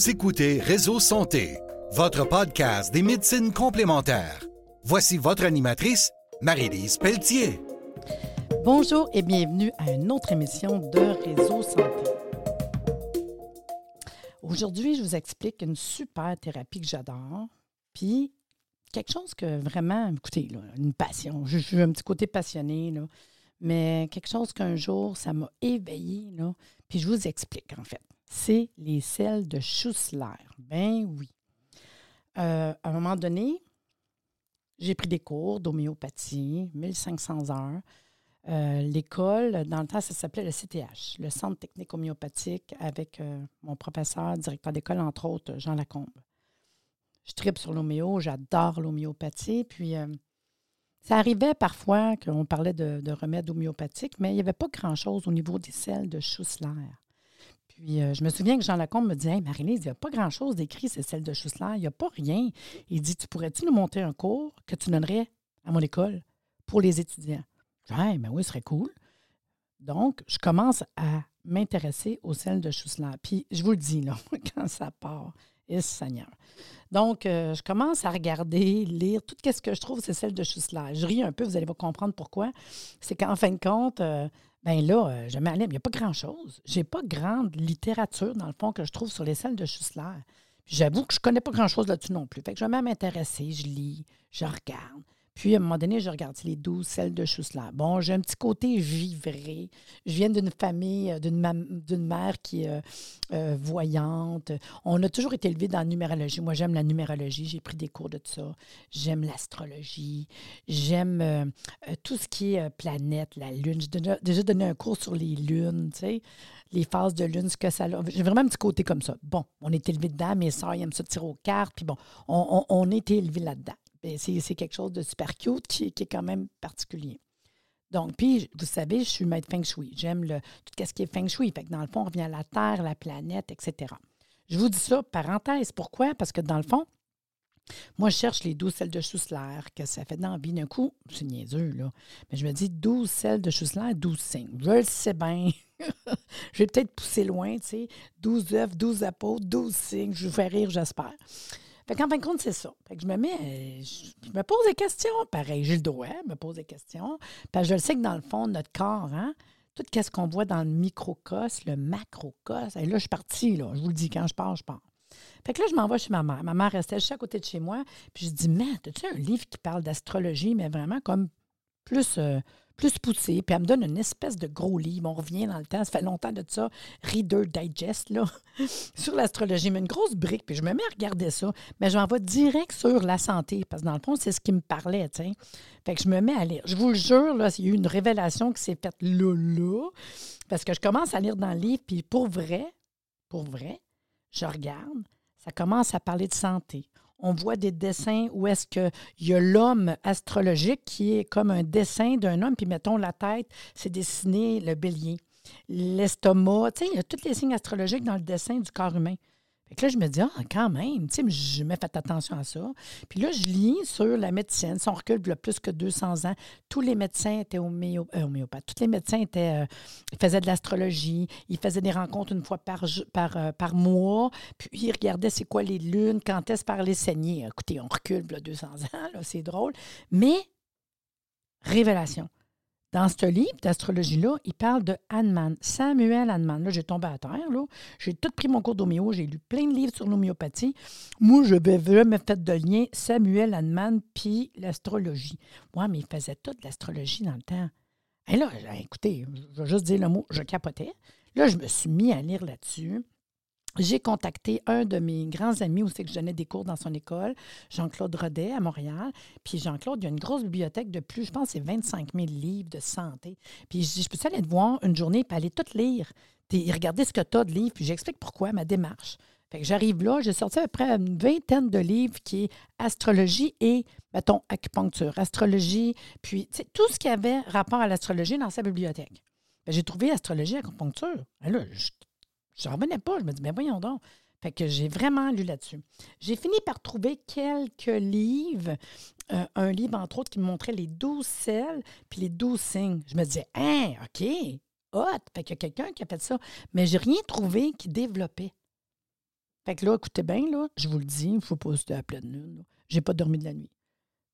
Vous écoutez Réseau Santé, votre podcast des médecines complémentaires. Voici votre animatrice, Marie-Lise Pelletier. Bonjour et bienvenue à une autre émission de Réseau Santé. Aujourd'hui, je vous explique une super thérapie que j'adore, puis quelque chose que vraiment, écoutez, là, une passion. Je suis un petit côté passionné, là, mais quelque chose qu'un jour, ça m'a éveillé, puis je vous explique en fait. C'est les selles de Schussler. Ben oui. Euh, à un moment donné, j'ai pris des cours d'homéopathie, 1500 heures. Euh, l'école, dans le temps, ça s'appelait le CTH, le Centre technique homéopathique, avec euh, mon professeur, directeur d'école, entre autres, Jean Lacombe. Je tripe sur l'homéo, j'adore l'homéopathie. Puis, ça arrivait parfois qu'on parlait de, remèdes homéopathiques, mais il n'y avait pas grand-chose au niveau des selles de Schussler. Puis, je me souviens que Jean Lacombe me disait Hey, Marie-Lise, il n'y a pas grand-chose d'écrit, ces selles de Schussler. Il n'y a pas rien. Il dit Tu pourrais-tu nous monter un cours que tu donnerais à mon école pour les étudiants? Mais ben oui, ce serait cool. Donc, je commence à m'intéresser aux selles de Schussler. Puis, je vous le dis, là, quand ça part, Seigneur. Donc, euh, je commence à regarder, lire tout ce que je trouve, c'est celle de Schussler. Je ris un peu, vous allez comprendre pourquoi. C'est qu'en fin de compte, euh, ben là, euh, je m'allais, il n'y a pas grand-chose. J'ai pas grande littérature, dans le fond, que je trouve sur les selles de Schussler. J'avoue que je connais pas grand-chose là-dessus non plus. Fait que je vais m'intéresser, je lis, je regarde. Puis, à un moment donné, je regarde les douze celles de Schussler. Bon, j'ai un petit côté givré. Je viens d'une famille, euh, d'une mère qui est euh, euh, voyante. On a toujours été élevé dans la numérologie. Moi, j'aime la numérologie. J'ai pris des cours de ça. J'aime l'astrologie. J'aime tout ce qui est planète, la lune. J'ai déjà donné un cours sur les lunes, tu sais les phases de lune, ce que ça a. J'ai vraiment un petit côté comme ça. Bon, on est élevé dedans, mes soeurs aiment ça tirer aux cartes, puis bon, on, on, on est élevé là-dedans. Ben, c'est quelque chose de super cute qui, est quand même particulier. Donc, puis, vous savez, je suis maître feng shui. J'aime tout ce qui est feng shui. Fait que dans le fond, on revient à la Terre, la planète, etc. Je vous dis ça, parenthèse. Pourquoi? Parce que dans le fond, moi, je cherche les 12 sels de Schussler, que ça fait d'envie d'un coup. C'est niaiseux, là. Mais je me dis 12 sels de Schussler, 12 signes. Je le sais bien. je vais peut-être pousser loin, tu sais. 12 œufs, 12 apôtres, 12 signes. Je vous fais rire, j'espère. Fait fin de compte, c'est ça. Fait que je me mets, je me pose des questions. Pareil, j'ai le droit de me poser des questions. Je le sais que dans le fond, notre corps, hein, tout ce qu'on voit dans le microcosme, le macrocosme, et là, je suis partie, là. Je vous le dis, quand je pars, je pars. Fait que là, je m'en vais chez ma mère. Ma mère restait juste à côté de chez moi. Puis je dis, mais, as-tu un livre qui parle d'astrologie, mais vraiment comme plus, euh, plus poussé. Puis elle me donne une espèce de gros livre. On revient dans le temps. Ça fait longtemps de ça. Reader Digest, là, sur l'astrologie. Mais une grosse brique. Puis je me mets à regarder ça. Mais j'en vais direct sur la santé. Parce que dans le fond, c'est ce qui me parlait, sais. Fait que je me mets à lire. Je vous le jure, là, il y a eu une révélation qui s'est faite là, là. Parce que je commence à lire dans le livre. Puis pour vrai, pour vrai, je regarde. Ça commence à parler de santé on voit des dessins où est-ce qu'il y a l'homme astrologique qui est comme un dessin d'un homme, puis mettons la tête, c'est dessiné le bélier. L'estomac, tu sais, il y a tous les signes astrologiques dans le dessin du corps humain. Fait que là, je me dis, ah, quand même, tu sais, je me fait attention à ça. Puis là, je lis sur la médecine. Si on recule a plus que 200 ans, tous les médecins étaient euh, homéopathes. Tous les médecins étaient, euh, faisaient de l'astrologie. Ils faisaient des rencontres une fois euh, par mois. Puis ils regardaient c'est quoi les lunes, quand est-ce par les saigner. Écoutez, on recule a 200 ans, c'est drôle. Mais, révélation. Dans ce livre d'astrologie-là, il parle de Hahnemann, Samuel Hahnemann. Là, j'ai tombé à terre. Là. J'ai tout pris mon cours d'homéo. J'ai lu plein de livres sur l'homéopathie. Moi, je vais jamais fait de lien Samuel Hahnemann puis l'astrologie. Moi, mais il faisait toute l'astrologie dans le temps. Et là, écoutez, je vais juste dire le mot, je capotais. Là, je me suis mis à lire là-dessus j'ai contacté un de mes grands amis où c'est que je donnais des cours dans son école, Jean-Claude Rodet à Montréal. Puis Jean-Claude, il y a une grosse bibliothèque de plus, je pense, c'est 25 000 livres de santé. Puis je dis, je peux aller te voir une journée et aller tout lire, puis regarder ce que tu as de livres, puis j'explique pourquoi, ma démarche. Fait que j'arrive là, j'ai sorti à peu près une vingtaine de livres qui est astrologie et, mettons, acupuncture, astrologie, puis tout ce qui avait rapport à l'astrologie dans sa bibliothèque. J'ai trouvé astrologie, acupuncture. Et là, je n'en revenais pas. Je me dis, mais voyons donc. Fait que j'ai vraiment lu là-dessus. J'ai fini par trouver quelques livres. Euh, un livre, entre autres, qui me montrait les douze selles puis les douze signes. Je me disais, hein, OK, hot. Fait qu'il y a quelqu'un qui a fait ça. Mais j'ai rien trouvé qui développait. Fait que là, écoutez bien, là, je vous le dis, il faut pas se à pleine lune. J'ai pas dormi de la nuit.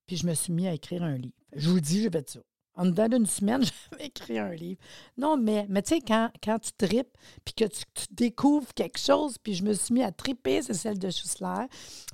Puis je me suis mis à écrire un livre. Je vous le dis, j'ai fait ça en dedans d'une semaine, j'avais écrit un livre. Non, mais, mais tu sais, quand, quand tu tripes, puis que tu, découvres quelque chose, puis je me suis mis à triper, c'est celle de Schussler.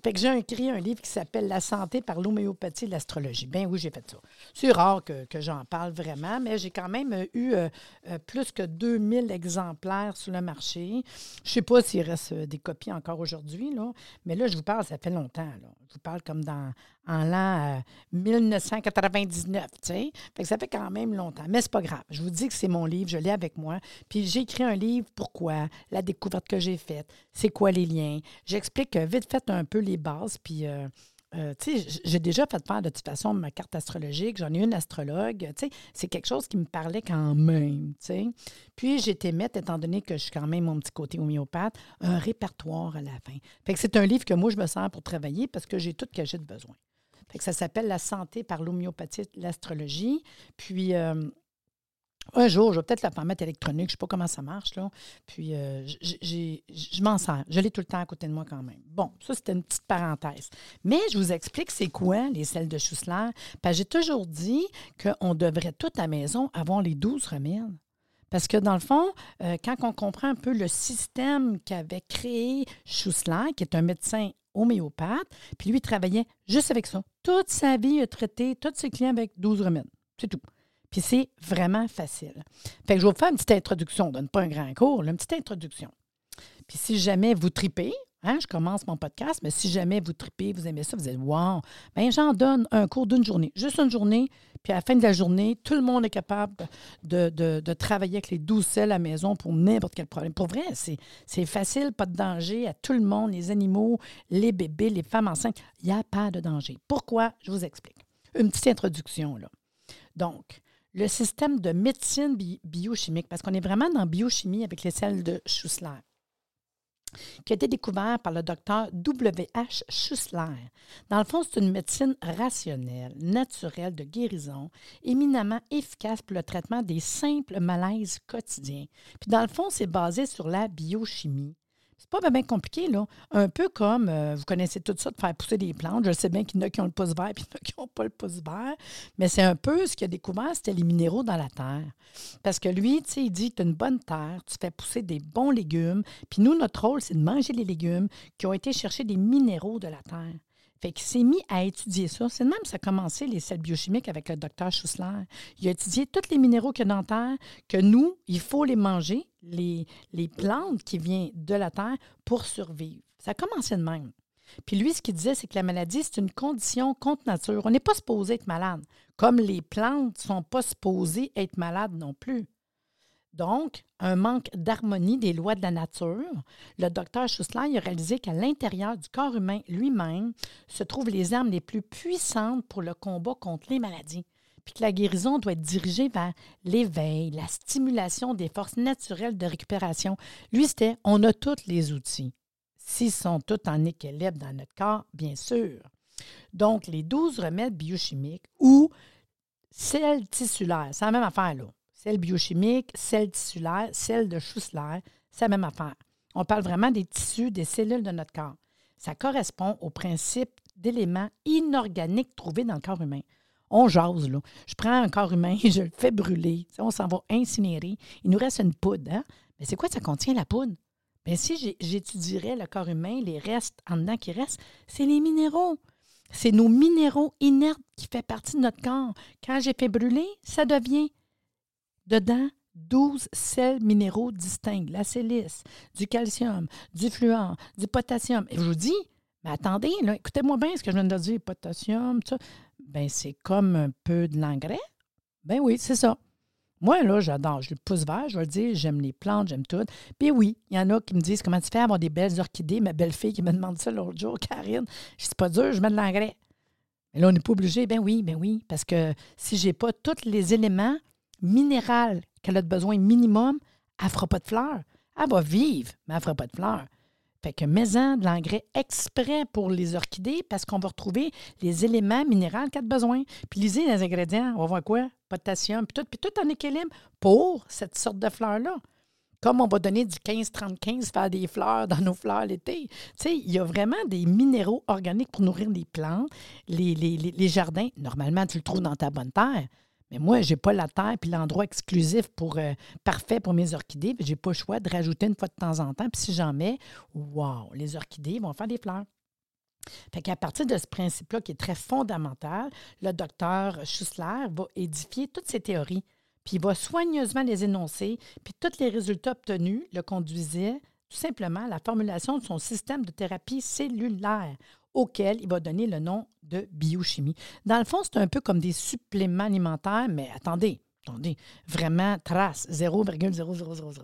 Fait que j'ai écrit un livre qui s'appelle La santé par l'homéopathie et l'astrologie. Ben oui, j'ai fait ça. C'est rare que, j'en parle vraiment, mais j'ai quand même eu euh, euh, plus que 2000 exemplaires sur le marché. Je sais pas s'il reste euh, des copies encore aujourd'hui, là, mais là, je vous parle, ça fait longtemps. Je vous parle comme dans en l'an 1999, tu sais. Fait que ça fait quand même longtemps. Mais c'est pas grave. Je vous dis que c'est mon livre, je l'ai avec moi. Puis j'ai écrit un livre, pourquoi, la découverte que j'ai faite, c'est quoi les liens? J'explique vite fait un peu les bases, puis... Euh, euh, tu j'ai déjà fait faire de toute façon ma carte astrologique. J'en ai une astrologue. Tu c'est quelque chose qui me parlait quand même. Tu sais. Puis été mettre, étant donné que je suis quand même mon petit côté homéopathe, un répertoire à la fin. Fait que c'est un livre que moi je me sers pour travailler parce que j'ai tout que j'ai de besoin ça s'appelle La santé par l'homéopathie, l'astrologie. Puis, euh, un jour, je vais peut-être la permettre électronique, je ne sais pas comment ça marche. Là. Puis, euh, je m'en sers. Je l'ai tout le temps à côté de moi quand même. Bon, ça, c'était une petite parenthèse. Mais je vous explique c'est quoi les sels de Schussler. J'ai toujours dit qu'on devrait tout à la maison avoir les 12 remèdes. Parce que dans le fond, euh, quand on comprend un peu le système qu'avait créé Schussler, qui est un médecin homéopathe, puis lui, il travaillait juste avec ça. Toute sa vie, il a traité tous ses clients avec 12 remèdes. C'est tout. Puis c'est vraiment facile. Fait que je vais vous faire une petite introduction. donne pas un grand cours, une petite introduction. Puis si jamais vous tripez, Hein, je commence mon podcast, mais si jamais vous tripez, vous aimez ça, vous êtes Wow! Bien, j'en donne un cours d'une journée, juste une journée, puis à la fin de la journée, tout le monde est capable de, travailler avec les douze selles à la maison pour n'importe quel problème. Pour vrai, c'est facile, pas de danger à tout le monde, les animaux, les bébés, les femmes enceintes. Il n'y a pas de danger. Pourquoi? Je vous explique. Une petite introduction, là. Donc, le système de médecine biochimique, parce qu'on est vraiment dans biochimie avec les selles de Schussler qui a été découvert par le docteur W.H. Schussler. Dans le fond, c'est une médecine rationnelle, naturelle de guérison, éminemment efficace pour le traitement des simples malaises quotidiens. Puis dans le fond, c'est basé sur la biochimie. C'est pas bien compliqué, là. Un peu comme, euh, vous connaissez tout ça, de faire pousser des plantes. Je sais bien qu'il y en a qui ont le pouce vert et qu'il y en a qui n'ont pas le pouce vert. Mais c'est un peu ce qu'il a découvert, c'était les minéraux dans la terre. Parce que lui, tu sais, il dit, tu as une bonne terre, tu fais pousser des bons légumes. Puis nous, notre rôle, c'est de manger les légumes qui ont été chercher des minéraux de la terre. Fait qu'il s'est mis à étudier ça. C'est même ça a commencé les sels biochimiques avec le docteur Schussler. Il a étudié tous les minéraux a dans la terre, que nous, il faut les manger, les, plantes qui viennent de la terre pour survivre. Ça a commencé de même. Puis lui, ce qu'il disait, c'est que la maladie, c'est une condition contre nature. On n'est pas supposé être malade, comme les plantes ne sont pas supposées être malades non plus. Donc, un manque d'harmonie des lois de la nature. Le docteur Schussler a réalisé qu'à l'intérieur du corps humain lui-même se trouvent les armes les plus puissantes pour le combat contre les maladies. Puis que la guérison doit être dirigée vers l'éveil, la stimulation des forces naturelles de récupération. Lui, c'était on a tous les outils. S'ils sont tous en équilibre dans notre corps, bien sûr. Donc, les douze remèdes biochimiques ou celles tissulaires, c'est la même affaire, là celle biochimique, celle tissulaire, celle de Schussler, c'est la même affaire. On parle vraiment des tissus, des cellules de notre corps. Ça correspond au principe d'éléments inorganiques trouvés dans le corps humain. On jase, là. Je prends un corps humain, je le fais brûler. On s'en va incinérer. Il nous reste une poudre. Hein? Mais c'est quoi ça contient, la poudre? Bien, si j'étudierais le corps humain, les restes en dedans qui restent, c'est les minéraux. C'est nos minéraux inertes qui font partie de notre corps. Quand j'ai fait brûler, ça devient Dedans, 12 sels minéraux distincts, la silice, du calcium, du fluor, du potassium. Et je vous dis, mais attendez, écoutez-moi bien ce que je viens de dire, potassium, ça. Ben, c'est comme un peu de l'engrais. Ben oui, c'est ça. Moi, là, j'adore. Je le pousse vert, je vais le dire, j'aime les plantes, j'aime tout. Puis oui, il y en a qui me disent comment tu fais avoir des belles orchidées? Ma belle-fille qui me demande ça l'autre jour, Karine. Je dis, pas dur, je mets de l'engrais. Mais là, on n'est pas obligé. Ben oui, ben oui. Parce que si je n'ai pas tous les éléments minérale qu'elle a besoin minimum, elle ne fera pas de fleurs. Elle va vivre, mais elle ne fera pas de fleurs. Fait que mets-en de l'engrais exprès pour les orchidées parce qu'on va retrouver les éléments minéraux qu'elle a besoin. Puis lisez les ingrédients, on va voir quoi? Potassium, puis tout, puis tout en équilibre pour cette sorte de fleurs-là. Comme on va donner du 15-30-15 faire des fleurs dans nos fleurs l'été. Tu sais, il y a vraiment des minéraux organiques pour nourrir les plantes, les, jardins. Normalement, tu le trouves dans ta bonne terre. Mais moi, je n'ai pas la terre puis l'endroit exclusif pour euh, parfait pour mes orchidées. Je n'ai pas le choix de rajouter une fois de temps en temps. Puis si j'en mets, wow, les orchidées vont faire des fleurs. Fait qu'à partir de ce principe-là qui est très fondamental, le docteur Schussler va édifier toutes ces théories puis il va soigneusement les énoncer, puis tous les résultats obtenus le conduisaient tout simplement à la formulation de son système de thérapie cellulaire, auquel il va donner le nom de biochimie. Dans le fond, c'est un peu comme des suppléments alimentaires, mais attendez, attendez, vraiment trace, 0,0000.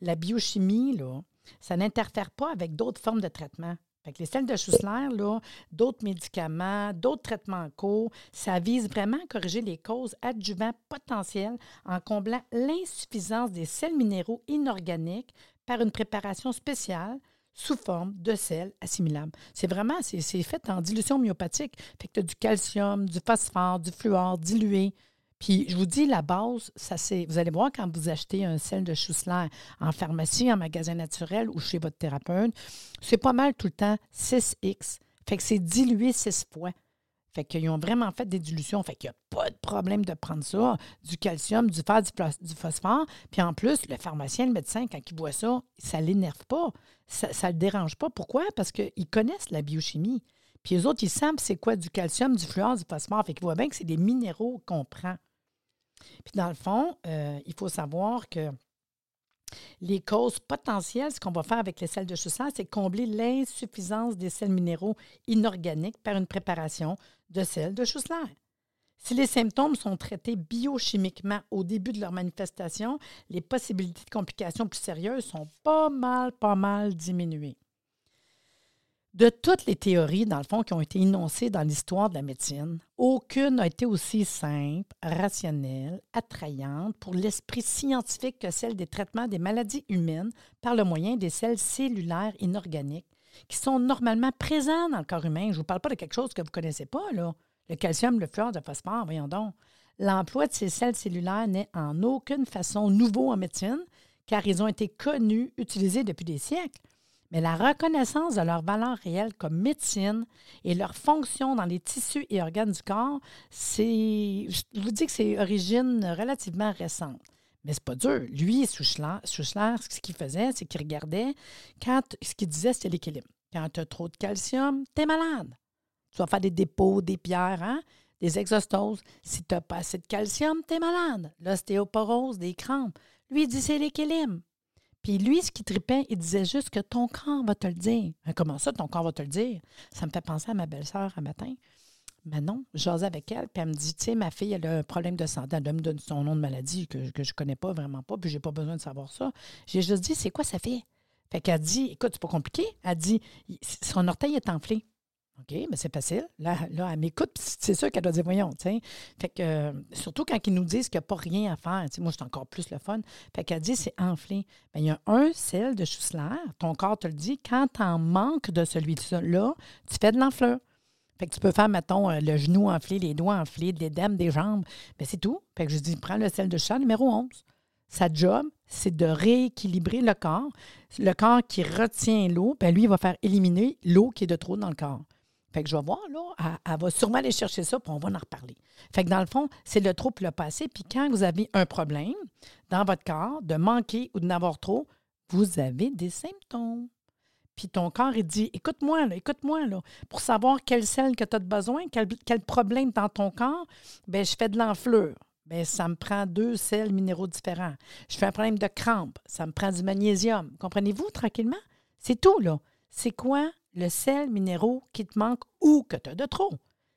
La biochimie, là, ça n'interfère pas avec d'autres formes de traitement les selles de Schussler, d'autres médicaments, d'autres traitements en cours, ça vise vraiment à corriger les causes adjuvantes potentielles en comblant l'insuffisance des sels minéraux inorganiques par une préparation spéciale sous forme de sel assimilable. C'est vraiment, c'est fait en dilution myopathique. Fait que tu as du calcium, du phosphore, du fluor dilué. Puis je vous dis, la base, ça c'est. Vous allez voir quand vous achetez un sel de Schussler en pharmacie, en magasin naturel ou chez votre thérapeute, c'est pas mal tout le temps 6X. Fait que c'est dilué 6 fois. Fait qu'ils ont vraiment fait des dilutions. Fait qu'il n'y a pas de problème de prendre ça, du calcium, du fer, du, phosphore. Puis en plus, le pharmacien, le médecin, quand il voit ça, ça ne l'énerve pas. Ça ne le dérange pas. Pourquoi? Parce qu'ils connaissent la biochimie. Puis les autres, ils savent c'est quoi du calcium, du fluor, du phosphore. Fait qu'ils voient bien que c'est des minéraux qu'on prend. Puis dans le fond, euh, il faut savoir que les causes potentielles, ce qu'on va faire avec les sels de Schussler, c'est combler l'insuffisance des sels minéraux inorganiques par une préparation de sels de Schussler. Si les symptômes sont traités biochimiquement au début de leur manifestation, les possibilités de complications plus sérieuses sont pas mal, pas mal diminuées de toutes les théories, dans le fond, qui ont été énoncées dans l'histoire de la médecine, aucune n'a été aussi simple, rationnelle, attrayante pour l'esprit scientifique que celle des traitements des maladies humaines par le moyen des cellules cellulaires inorganiques qui sont normalement présents dans le corps humain. Je ne vous parle pas de quelque chose que vous ne connaissez pas, là. Le calcium, le fluor, le phosphore, voyons donc. L'emploi de ces cellules cellulaires n'est en aucune façon nouveau en médecine, car ils ont été connus, utilisés depuis des siècles. Mais la reconnaissance de leur valeur réelle comme médecine et leur fonction dans les tissus et organes du corps, c'est, je vous dis que c'est origine relativement récente. Mais c'est pas dur. Lui, Souchler, ce qu'il faisait, c'est qu'il regardait quand ce qu'il disait, c'était l'équilibre. Quand tu as trop de calcium, tu es malade. Tu vas faire des dépôts, des pierres, hein? des exostoses. Si tu n'as pas assez de calcium, tu es malade. L'ostéoporose, des crampes. Lui, il dit c'est l'équilibre. Puis lui, ce qui tripait, il disait juste que ton corps va te le dire. comment ça, ton corps va te le dire? Ça me fait penser à ma belle-sœur un matin. Mais non, j'osais avec elle, puis elle me dit, tu sais, ma fille, elle a un problème de santé. Elle me donne son nom de maladie que, je ne connais pas vraiment pas, puis j'ai pas besoin de savoir ça. J'ai juste dit, c'est quoi ça fait? Fait qu'elle dit, écoute, c'est pas compliqué. Elle dit, son orteil est enflé. OK, mais c'est facile. Là, là elle m'écoute, c'est sûr qu'elle doit dire voyons, tu. Fait que, euh, surtout quand ils nous disent qu'il n'y a pas rien à faire, tu moi, c'est encore plus le fun. Fait qu'elle dit c'est enflé. Bien, il y a un sel de Schussler, ton corps te le dit, quand tu en manques de celui-là, tu fais de l'enfleur. Fait que tu peux faire, mettons, euh, le genou enflé, les doigts enflés, l'édème des jambes. Bien, c'est tout. Fait que je dis, prends le sel de Schussler numéro 11. Sa job, c'est de rééquilibrer le corps. Le corps qui retient l'eau, bien, lui, il va faire éliminer l'eau qui est de trop dans le corps. Fait que je vais voir, là, elle, va sûrement aller chercher ça, puis on va en reparler. Fait que dans le fond, c'est le trop le passé. Puis quand vous avez un problème dans votre corps, de manquer ou de n'avoir trop, vous avez des symptômes. Puis ton corps, il dit écoute-moi, là, écoute-moi, là, pour savoir quelle selle que tu as besoin, quel, problème dans ton corps, bien, je fais de l'enflure. Bien, ça me prend deux sels minéraux différents. Je fais un problème de crampe, ça me prend du magnésium. Comprenez-vous tranquillement? C'est tout, là. C'est quoi le sel minéraux qui te manque ou que tu as de trop.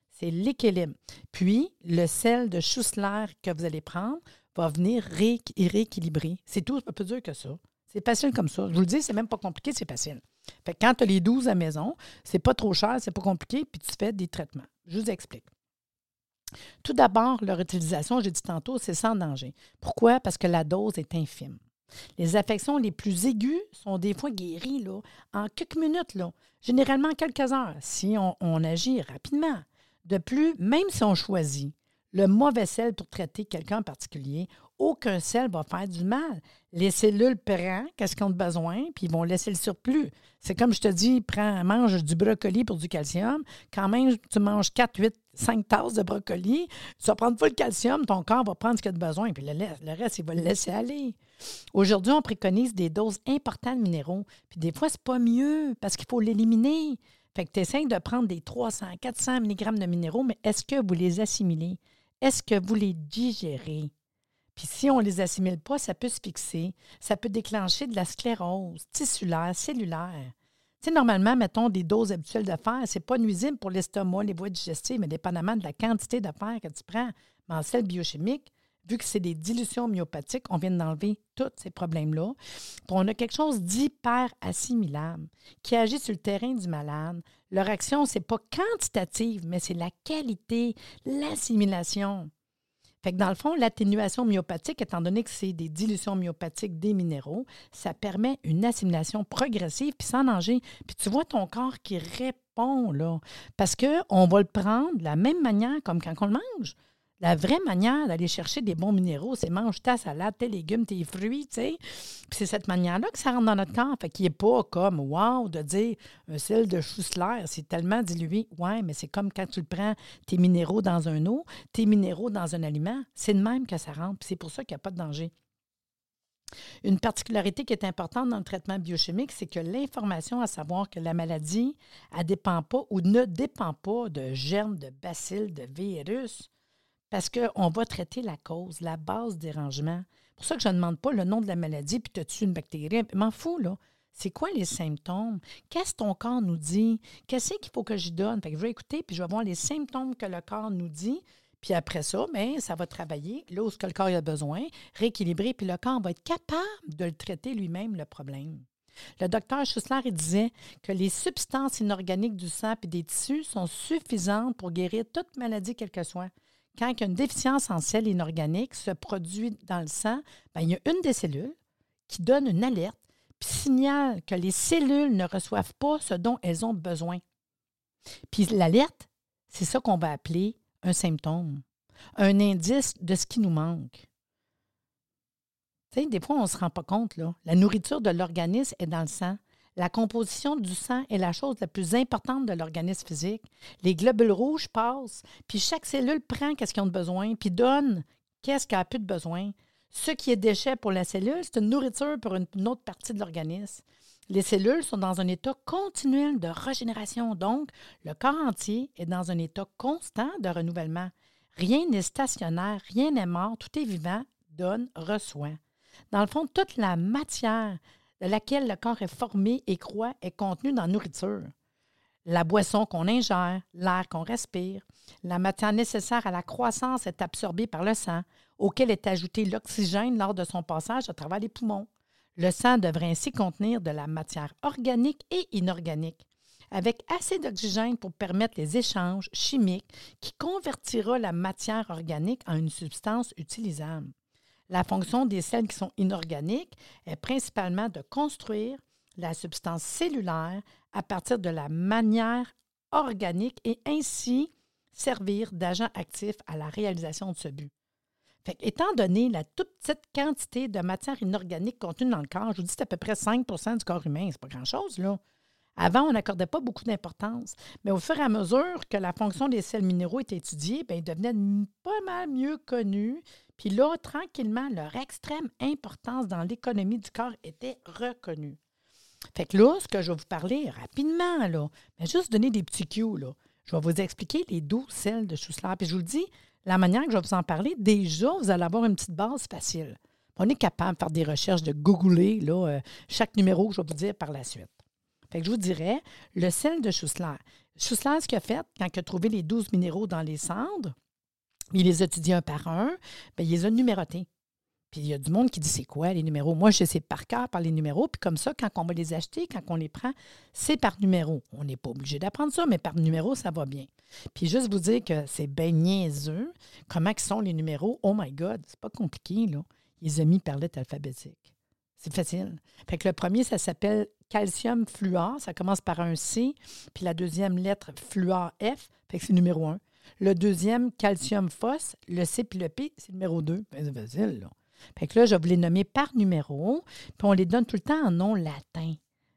C'est l'équilibre. Puis, le sel de Schussler que vous allez prendre va venir rééquilibrer. C'est tout, pas plus dur que ça. C'est facile comme ça. Je vous le dis, c'est même pas compliqué, c'est facile. Fait quand tu as les 12 à maison, c'est pas trop cher, c'est pas compliqué, puis tu fais des traitements. Je vous explique. Tout d'abord, leur utilisation, j'ai dit tantôt, c'est sans danger. Pourquoi? Parce que la dose est infime. Les affections les plus aiguës sont des fois guéries là, en quelques minutes, là, généralement quelques heures, si on, agit rapidement. De plus, même si on choisit le mauvais sel pour traiter quelqu'un en particulier. Aucun sel va faire du mal. Les cellules prennent qu'est-ce qu'ils ont besoin, puis ils vont laisser le surplus. C'est comme je te dis, prends, mange du brocoli pour du calcium. Quand même, tu manges 4, 8, 5 tasses de brocoli, tu vas prendre full calcium, ton corps va prendre ce qu'il a besoin, puis le, le reste, il va le laisser aller. Aujourd'hui, on préconise des doses importantes de minéraux. Puis des fois, c'est pas mieux parce qu'il faut l'éliminer. Fait que tu essaies de prendre des 300, 400 mg de minéraux, mais est-ce que vous les assimilez? Est-ce que vous les digérez? Puis si on ne les assimile pas, ça peut se fixer. Ça peut déclencher de la sclérose tissulaire, cellulaire. Normalement, mettons des doses habituelles de fer, c'est pas nuisible pour l'estomac, les voies digestives, mais dépendamment de la quantité de fer que tu prends. Mais en sel biochimique, vu que c'est des dilutions myopathiques, on vient d'enlever tous ces problèmes-là. on a quelque chose d'hyper assimilable qui agit sur le terrain du malade. Leur action, ce n'est pas quantitative, mais c'est la qualité, l'assimilation. Fait que dans le fond, l'atténuation myopathique, étant donné que c'est des dilutions myopathiques des minéraux, ça permet une assimilation progressive puis sans danger. Puis tu vois ton corps qui répond, là. Parce qu'on va le prendre de la même manière comme quand on le mange. La vraie manière d'aller chercher des bons minéraux, c'est mange ta salade, tes légumes, tes fruits, tu sais. Puis c'est cette manière-là que ça rentre dans notre corps. Fait qu'il n'est pas comme, wow, de dire un sel de chou c'est tellement dilué. Ouais, mais c'est comme quand tu le prends, tes minéraux dans un eau, tes minéraux dans un aliment. C'est de même que ça rentre. C'est pour ça qu'il n'y a pas de danger. Une particularité qui est importante dans le traitement biochimique, c'est que l'information à savoir que la maladie, ne dépend pas ou ne dépend pas de germes, de bacilles, de virus, parce qu'on va traiter la cause, la base des rangements. Pour ça que je ne demande pas le nom de la maladie, puis as-tu une bactérie? M'en fous, là. C'est quoi les symptômes? Qu'est-ce que ton corps nous dit? Qu'est-ce qu'il faut que je donne? Je vais écouter, puis je vais voir les symptômes que le corps nous dit. Puis après ça, bien, ça va travailler là où que le corps a besoin, rééquilibrer, puis le corps va être capable de le traiter lui-même, le problème. Le docteur Schussler disait que les substances inorganiques du sang et des tissus sont suffisantes pour guérir toute maladie, quelle que soit quand une déficience en sel inorganique se produit dans le sang, bien, il y a une des cellules qui donne une alerte puis signale que les cellules ne reçoivent pas ce dont elles ont besoin. Puis l'alerte, c'est ça qu'on va appeler un symptôme, un indice de ce qui nous manque. Tu sais, des fois, on ne se rend pas compte. La nourriture de l'organisme est dans le sang. La composition du sang est la chose la plus importante de l'organisme physique. Les globules rouges passent, puis chaque cellule prend qu'est-ce qu'ils ont besoin, puis donne qu'est-ce qu'elle a plus de besoin. Ce qui est déchet pour la cellule, c'est une nourriture pour une autre partie de l'organisme. Les cellules sont dans un état continuel de régénération, donc le corps entier est dans un état constant de renouvellement. Rien n'est stationnaire, rien n'est mort, tout est vivant, donne, reçoit. Dans le fond, toute la matière de laquelle le corps est formé et croît est contenu dans la nourriture. La boisson qu'on ingère, l'air qu'on respire, la matière nécessaire à la croissance est absorbée par le sang, auquel est ajouté l'oxygène lors de son passage à travers les poumons. Le sang devrait ainsi contenir de la matière organique et inorganique, avec assez d'oxygène pour permettre les échanges chimiques qui convertira la matière organique en une substance utilisable. La fonction des cellules qui sont inorganiques est principalement de construire la substance cellulaire à partir de la manière organique et ainsi servir d'agent actif à la réalisation de ce but. Étant donné la toute petite quantité de matière inorganique contenue dans le corps, je vous dis c'est à peu près 5 du corps humain, c'est pas grand-chose, là. Avant, on n'accordait pas beaucoup d'importance, mais au fur et à mesure que la fonction des sels minéraux était étudiée, bien, ils devenaient pas mal mieux connus puis là, tranquillement, leur extrême importance dans l'économie du corps était reconnue. Fait que là, ce que je vais vous parler rapidement, là, mais juste donner des petits cues, là. Je vais vous expliquer les douze sels de Schussler. Puis je vous dis, la manière que je vais vous en parler, déjà, vous allez avoir une petite base facile. On est capable de faire des recherches, de googler là, euh, chaque numéro que je vais vous dire par la suite. Fait que je vous dirais, le sel de Schussler. Schussler, ce qu'il a fait, quand il a trouvé les douze minéraux dans les cendres, il les a étudiés un par un, bien, il les a numérotés. Puis il y a du monde qui dit c'est quoi les numéros? Moi, je sais par cœur par les numéros. Puis comme ça, quand on va les acheter, quand on les prend, c'est par numéro. On n'est pas obligé d'apprendre ça, mais par numéro, ça va bien. Puis juste vous dire que c'est bien niaiseux. Comment sont les numéros? Oh my God, c'est pas compliqué, là. Les amis par lettre alphabétique. C'est facile. Fait que le premier, ça s'appelle calcium fluor. Ça commence par un C. Puis la deuxième lettre, fluor F. Fait que c'est numéro un. Le deuxième, calcium phos, le C puis le P, c'est le numéro 2. Ben, c'est facile, là. Fait que là, je vais vous les nommer par numéro, puis on les donne tout le temps en nom latin.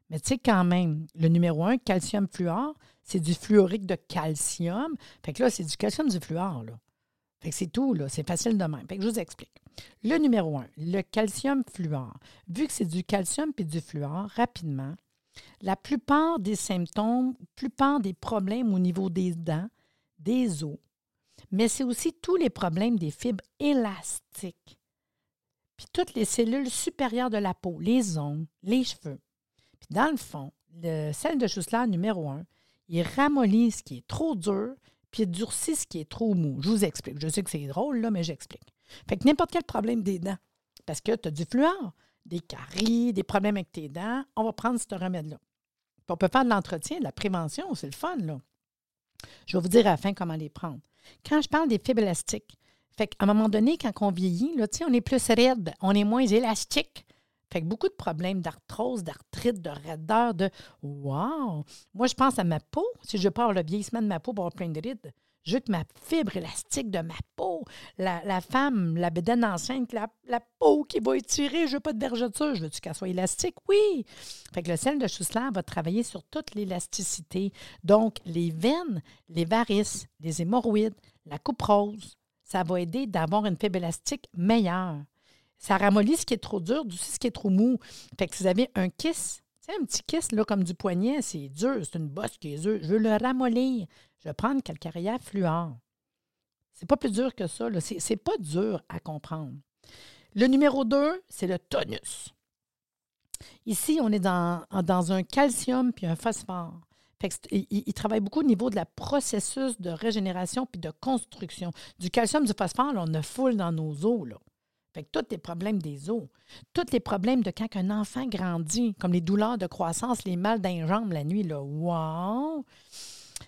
Mais tu sais, quand même, le numéro 1, calcium fluor, c'est du fluorique de calcium. Fait que là, c'est du calcium du fluor, là. Fait que c'est tout, là. C'est facile de même. Fait que je vous explique. Le numéro 1, le calcium fluor. Vu que c'est du calcium puis du fluor, rapidement, la plupart des symptômes, la plupart des problèmes au niveau des dents, des os, mais c'est aussi tous les problèmes des fibres élastiques, puis toutes les cellules supérieures de la peau, les ongles, les cheveux. Puis dans le fond, le sel de Schussler numéro 1, il ramollit ce qui est trop dur, puis il durcit ce qui est trop mou. Je vous explique. Je sais que c'est drôle, là, mais j'explique. Fait que n'importe quel problème des dents, parce que tu as du fluor, des caries, des problèmes avec tes dents, on va prendre ce remède-là. On peut faire de l'entretien, de la prévention, c'est le fun, là. Je vais vous dire à la fin comment les prendre. Quand je parle des fibres élastiques, fait un moment donné, quand on vieillit, là, on est plus raide, on est moins élastique. Fait que beaucoup de problèmes d'arthrose, d'arthrite, de raideur, de Wow! Moi, je pense à ma peau. Si je parle le vieillissement de ma peau pour avoir plein de rides, je veux ma fibre élastique de ma peau, la, femme, la bédaine enceinte, la, peau qui va étirer, je veux pas de vergeture, je veux qu'elle soit élastique? Oui! Fait que le sel de Schussler va travailler sur toute l'élasticité. Donc, les veines, les varices, les hémorroïdes, la coupe rose, ça va aider d'avoir une fibre élastique meilleure. Ça ramollit ce qui est trop dur, du ce qui est trop mou. Fait que si vous avez un kiss, c'est un petit kiss là, comme du poignet, c'est dur, c'est une bosse qui est dure. Je veux le ramollir. Je vais prendre calcaria fluor. C'est pas plus dur que ça. Ce n'est pas dur à comprendre. Le numéro 2, c'est le tonus. Ici, on est dans, dans un calcium puis un phosphore. il, travaille beaucoup au niveau de la processus de régénération puis de construction. Du calcium, du phosphore, on a foule dans nos os. Là. Fait que tous les problèmes des os, tous les problèmes de quand un enfant grandit, comme les douleurs de croissance, les mal d'un jambe la nuit, là, wow!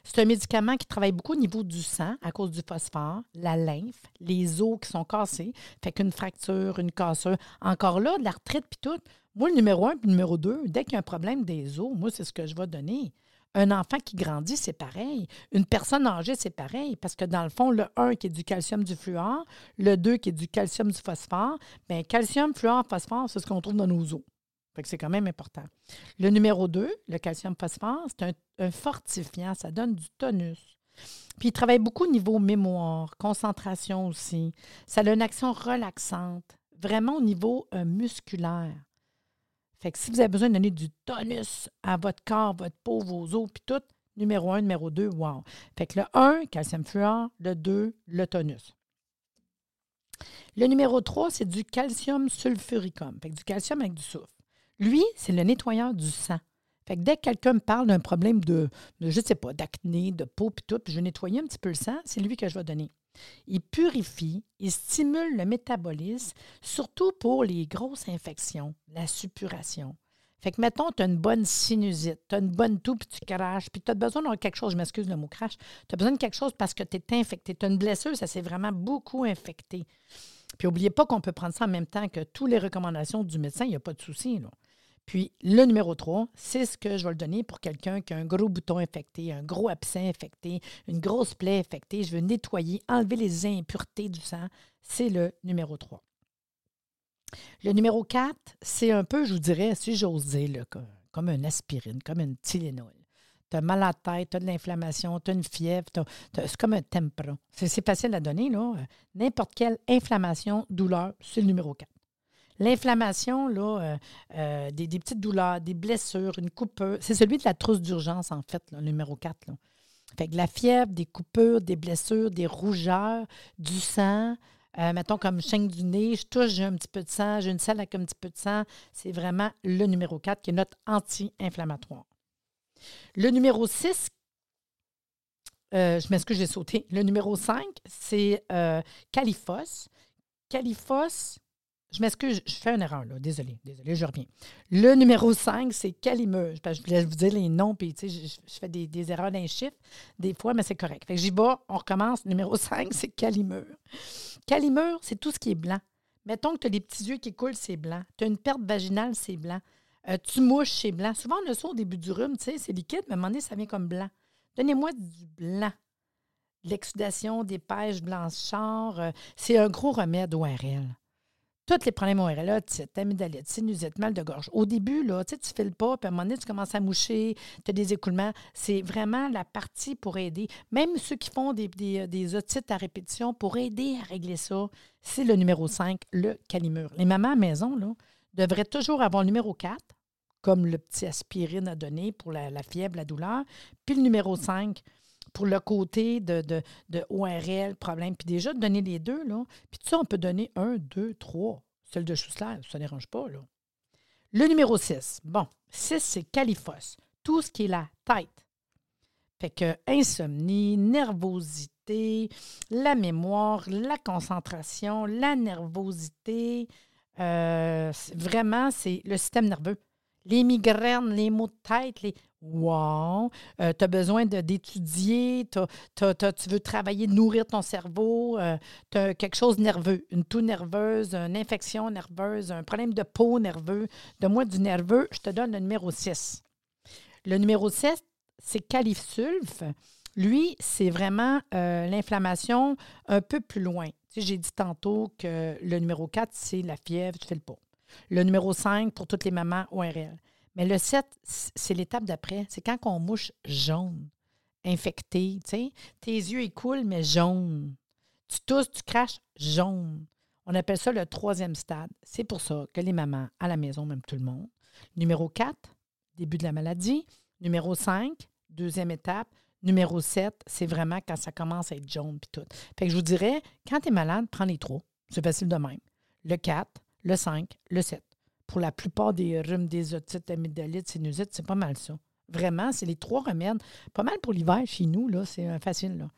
C'est un médicament qui travaille beaucoup au niveau du sang à cause du phosphore, la lymphe, les os qui sont cassés, fait qu'une fracture, une cassure. Encore là, de l'arthrite puis tout. Moi, le numéro un puis le numéro deux, dès qu'il y a un problème des os, moi, c'est ce que je vais donner. Un enfant qui grandit, c'est pareil. Une personne âgée, c'est pareil. Parce que dans le fond, le 1 qui est du calcium du fluor, le 2 qui est du calcium du phosphore, bien, calcium, fluor, phosphore, c'est ce qu'on trouve dans nos os c'est quand même important. Le numéro 2, le calcium phosphore, c'est un, fortifiant, ça donne du tonus. Puis il travaille beaucoup au niveau mémoire, concentration aussi. Ça a une action relaxante, vraiment au niveau euh, musculaire. Fait que si vous avez besoin de donner du tonus à votre corps, votre peau, vos os, puis tout, numéro 1, numéro 2, wow. Fait que le 1, calcium fluor, le 2, le tonus. Le numéro 3, c'est du calcium sulfuricum, fait que du calcium avec du soufre. Lui, c'est le nettoyeur du sang. Fait que dès que quelqu'un me parle d'un problème de, je ne sais pas, d'acné, de peau, puis tout, puis je vais nettoyer un petit peu le sang, c'est lui que je vais donner. Il purifie, il stimule le métabolisme, surtout pour les grosses infections, la suppuration. Fait que, mettons, tu as une bonne sinusite, tu as une bonne toux, puis tu craches, puis tu as besoin de quelque chose, je m'excuse le mot crash, tu as besoin de quelque chose parce que tu es infecté. Tu as une blessure, ça s'est vraiment beaucoup infecté. Puis, n'oubliez pas qu'on peut prendre ça en même temps que toutes les recommandations du médecin, il n'y a pas de souci. Puis le numéro 3, c'est ce que je vais le donner pour quelqu'un qui a un gros bouton infecté, un gros abcès infecté, une grosse plaie infectée. Je veux nettoyer, enlever les impuretés du sang. C'est le numéro 3. Le numéro 4, c'est un peu, je vous dirais, si j'ose dire, comme une aspirine, comme une Tylenol. Tu as mal à la tête, tu as de l'inflammation, tu as une fièvre, c'est comme un tempra. C'est facile à donner, là. N'importe quelle inflammation, douleur, c'est le numéro 4. L'inflammation, là, euh, euh, des, petites douleurs, des blessures, une coupure, c'est celui de la trousse d'urgence, en fait, le numéro 4. Là. Fait que la fièvre, des coupures, des blessures, des rougeurs, du sang, euh, mettons comme chaîne du nez, je touche, j'ai un petit peu de sang, j'ai une selle avec un petit peu de sang. C'est vraiment le numéro 4 qui est notre anti-inflammatoire. Le numéro 6, je m'excuse, j'ai sauté. Le numéro 5, c'est Califos. Califos, je m'excuse, je fais une erreur, là. Désolé, désolé, je reviens. Le numéro 5, c'est Calimeux. Je voulais vous dire les noms, puis je, fais des, erreurs d'un chiffre des fois, mais c'est correct. Fait j'y vais, on recommence. Numéro 5, c'est Calimeur. Calimeur, c'est tout ce qui est blanc. Mettons que tu as les petits yeux qui coulent, c'est blanc. Tu as une perte vaginale, c'est blanc. Euh, tu mouches, c'est blanc. Souvent, le saut au début du rhume, tu sais, c'est liquide, mais à un moment donné, ça vient comme blanc. Donnez-moi du blanc. l'exudation, des pêches blanchard. Euh, c'est un gros remède ORL. Tous les problèmes ORL, otite, amygdalite, sinusite, mal de gorge. Au début, là, tu ne files pas, puis à un moment donné, tu commences à moucher, tu as des écoulements. C'est vraiment la partie pour aider. Même ceux qui font des, des otites à répétition, pour aider à régler ça, c'est le numéro 5, le calimure. Les mamans à maison, là, devraient toujours avoir le numéro 4, comme le petit aspirine à donner pour la, la fièvre, la douleur, puis le numéro 5 pour le côté de, de, ORL, problème. Puis déjà, de donner les deux, là. Puis tout ça, on peut donner un, deux, trois. Celle de Schussler, ça ne dérange pas, là. Le numéro 6. Bon, 6, c'est califos. Tout ce qui est la tête. Fait que insomnie, nervosité, la mémoire, la concentration, la nervosité. Euh, vraiment, c'est le système nerveux. Les migraines, les maux de tête, les. Wow! Euh, tu as besoin d'étudier, tu veux travailler, nourrir ton cerveau, euh, tu as quelque chose de nerveux, une toux nerveuse, une infection nerveuse, un problème de peau nerveux. De moi, du nerveux, je te donne le numéro 6. Le numéro 6, c'est califsulf. Lui, c'est vraiment euh, l'inflammation un peu plus loin. J'ai dit tantôt que le numéro 4, c'est la fièvre, tu fais le pas. Le numéro 5, pour toutes les mamans ORL. Mais le 7, c'est l'étape d'après. C'est quand on mouche jaune, infecté. Tes yeux, ils coulent, mais jaune. Tu tousses, tu craches, jaune. On appelle ça le troisième stade. C'est pour ça que les mamans à la maison, même tout le monde. Numéro 4, début de la maladie. Numéro 5, deuxième étape. Numéro 7, c'est vraiment quand ça commence à être jaune puis tout. Fait que je vous dirais, quand tu es malade, prends les trois. C'est facile de même. Le 4, le 5, le 7 pour la plupart des rhumes, des otites, amygdalites, sinusites, c'est pas mal ça. Vraiment, c'est les trois remèdes. Pas mal pour l'hiver chez nous, là, c'est facile. Là.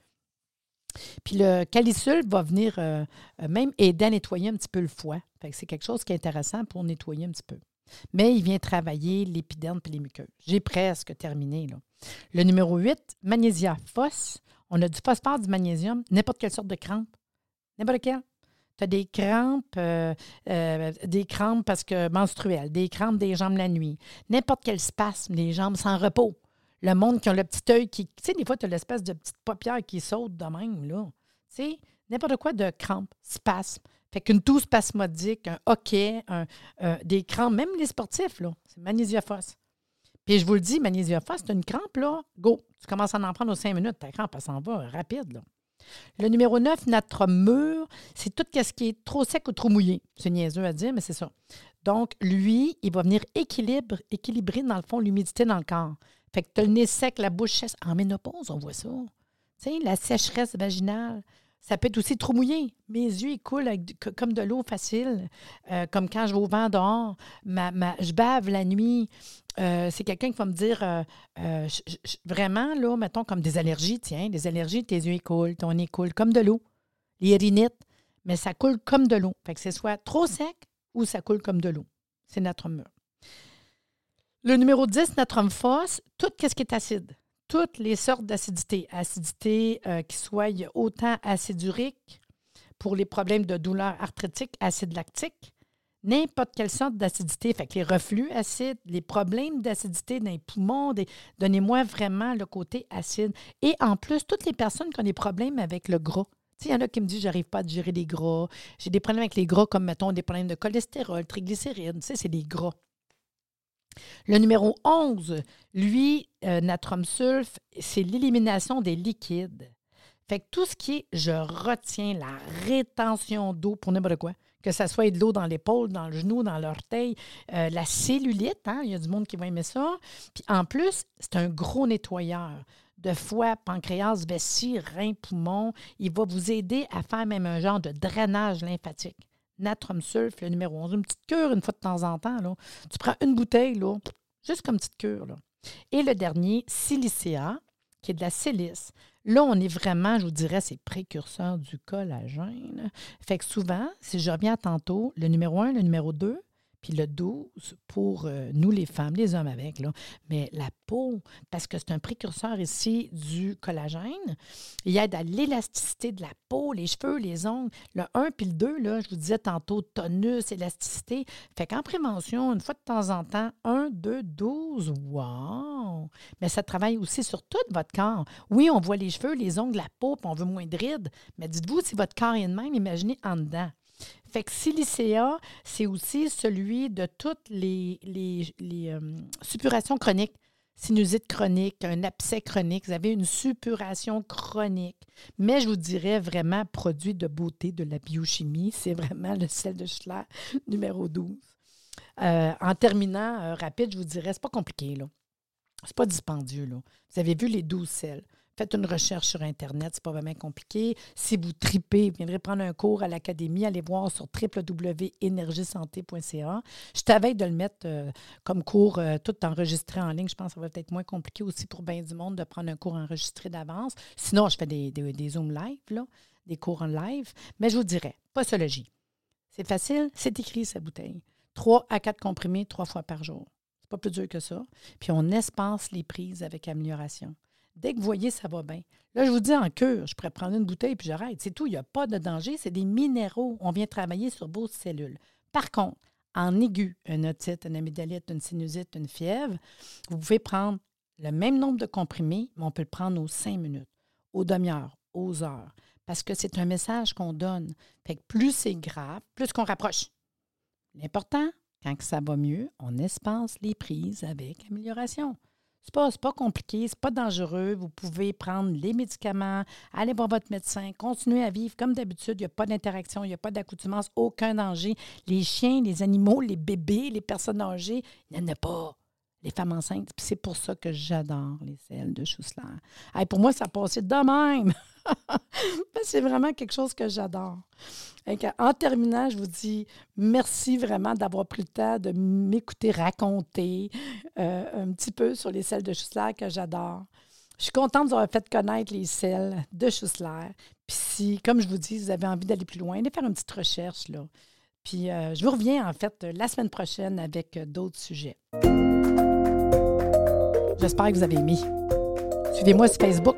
Puis le calicule va venir euh, euh, même aider à nettoyer un petit peu le foie. c'est quelque chose qui est intéressant pour nettoyer un petit peu. Mais il vient travailler l'épiderme et les muqueuses. J'ai presque terminé. Là. Le numéro 8, magnésia phos. On a du phosphore, du magnésium, n'importe quelle sorte de crampe. N'importe quelle tu as des crampes, euh, euh, des crampes parce que menstruelles, des crampes des jambes la nuit, n'importe quel spasme, les jambes sans repos. Le monde qui a le petit œil qui. Tu sais, des fois, tu as l'espèce de petite paupière qui saute de même, là. Tu sais, n'importe quoi de crampes, spasme. Fait qu'une toux spasmodique, un hockey, euh, des crampes, même les sportifs, là, c'est magnésiophos. Puis je vous le dis, magnésiophos, c'est une crampe, là, go. Tu commences à en prendre aux cinq minutes, ta crampe, elle s'en va rapide, là. Le numéro 9, notre mur, c'est tout ce qui est trop sec ou trop mouillé. C'est niaiseux à dire, mais c'est ça. Donc, lui, il va venir équilibre, équilibrer, dans le fond, l'humidité dans le corps. Fait que tu as le nez sec, la bouche sèche. En ménopause, on voit ça. Tu la sécheresse vaginale. Ça peut être aussi trop mouillé. Mes yeux, ils coulent comme de l'eau facile, euh, comme quand je vais au vent dehors. Ma, je bave la nuit. Euh, c'est quelqu'un qui va me dire euh, vraiment, là, mettons, comme des allergies, tiens, des allergies, tes yeux, coulent, ton nez coule comme de l'eau. Les rhinites, mais ça coule comme de l'eau. Fait que c'est soit trop sec ou ça coule comme de l'eau. C'est notre mur. Le numéro 10, notre phos, tout ce qui est acide? Toutes les sortes d'acidité. Acidité euh, qui soit autant acidurique pour les problèmes de douleur arthritique, acide lactique, n'importe quelle sorte d'acidité. Fait les reflux acides, les problèmes d'acidité dans les poumons, donnez-moi vraiment le côté acide. Et en plus, toutes les personnes qui ont des problèmes avec le gras. Il y en a qui me disent j'arrive pas à digérer les gras. J'ai des problèmes avec les gras, comme mettons des problèmes de cholestérol, triglycérides. C'est des gras. Le numéro 11, lui, euh, natrum sulf, c'est l'élimination des liquides. Fait que tout ce qui est je retiens la rétention d'eau pour n'importe quoi, que ce soit de l'eau dans l'épaule, dans le genou, dans l'orteil, euh, la cellulite, hein, il y a du monde qui va aimer ça. Puis en plus, c'est un gros nettoyeur de foie, pancréas, vessie, rein, poumon. Il va vous aider à faire même un genre de drainage lymphatique natrum sulf, le numéro 11. Une petite cure une fois de temps en temps. Là. Tu prends une bouteille, là, juste comme petite cure. Et le dernier, silicea, qui est de la silice. Là, on est vraiment, je vous dirais, c'est précurseur du collagène. Fait que souvent, si je reviens à tantôt, le numéro 1, le numéro 2, puis le 12 pour euh, nous les femmes, les hommes avec, là. mais la peau, parce que c'est un précurseur ici du collagène, il aide à l'élasticité de la peau, les cheveux, les ongles. Le 1 puis le 2, là, je vous disais tantôt, tonus, élasticité. Fait qu'en prévention, une fois de temps en temps, 1, 2, 12, wow! Mais ça travaille aussi sur tout votre corps. Oui, on voit les cheveux, les ongles, la peau, puis on veut moins de rides, mais dites-vous, si votre corps est de même, imaginez en dedans. Fait que c'est aussi celui de toutes les, les, euh, suppurations chroniques. Sinusite chronique, un abcès chronique, vous avez une suppuration chronique. Mais je vous dirais vraiment produit de beauté de la biochimie, c'est vraiment le sel de Schiller numéro 12. Euh, en terminant euh, rapide, je vous dirais, c'est pas compliqué, là. C'est pas dispendieux, là. Vous avez vu les 12 sels. Faites une recherche sur Internet, c'est pas vraiment compliqué. Si vous tripez, vous viendrez prendre un cours à l'Académie, allez voir sur www.énergiesanté.ca. Je t'avais de le mettre euh, comme cours euh, tout enregistré en ligne. Je pense que ça va peut-être moins compliqué aussi pour bien du monde de prendre un cours enregistré d'avance. Sinon, je fais des, des, Zoom live, là, des cours en live. Mais je vous dirais, posologie. C'est facile, c'est écrit sa bouteille. Trois à quatre comprimés trois fois par jour. C'est pas plus dur que ça. Puis on espace les prises avec amélioration. Dès que vous voyez, ça va bien. Là, je vous dis en cure, je pourrais prendre une bouteille puis j'arrête. C'est tout, il n'y a pas de danger. C'est des minéraux. On vient travailler sur vos cellules. Par contre, en aigu, une otite, une amygdalite, une sinusite, une fièvre, vous pouvez prendre le même nombre de comprimés, mais on peut le prendre aux cinq minutes, aux demi-heures, aux heures. Parce que c'est un message qu'on donne. Fait que plus c'est grave, plus qu'on rapproche. L'important, quand ça va mieux, on espace les prises avec amélioration. C'est pas, pas compliqué, c'est pas dangereux. Vous pouvez prendre les médicaments, aller voir votre médecin, continuer à vivre comme d'habitude. Il n'y a pas d'interaction, il n'y a pas d'accoutumance, aucun danger. Les chiens, les animaux, les bébés, les personnes âgées, il n'y en a pas. Les femmes enceintes. c'est pour ça que j'adore les selles de Schussler. pour moi, ça passé de même. c'est vraiment quelque chose que j'adore. En terminant, je vous dis merci vraiment d'avoir pris le temps de m'écouter raconter euh, un petit peu sur les selles de Schussler que j'adore. Je suis contente de vous avoir fait connaître les selles de Schussler. Puis si, comme je vous dis, vous avez envie d'aller plus loin, allez faire une petite recherche. Là. Puis euh, je vous reviens en fait la semaine prochaine avec d'autres sujets. J'espère que vous avez aimé. Suivez-moi sur Facebook,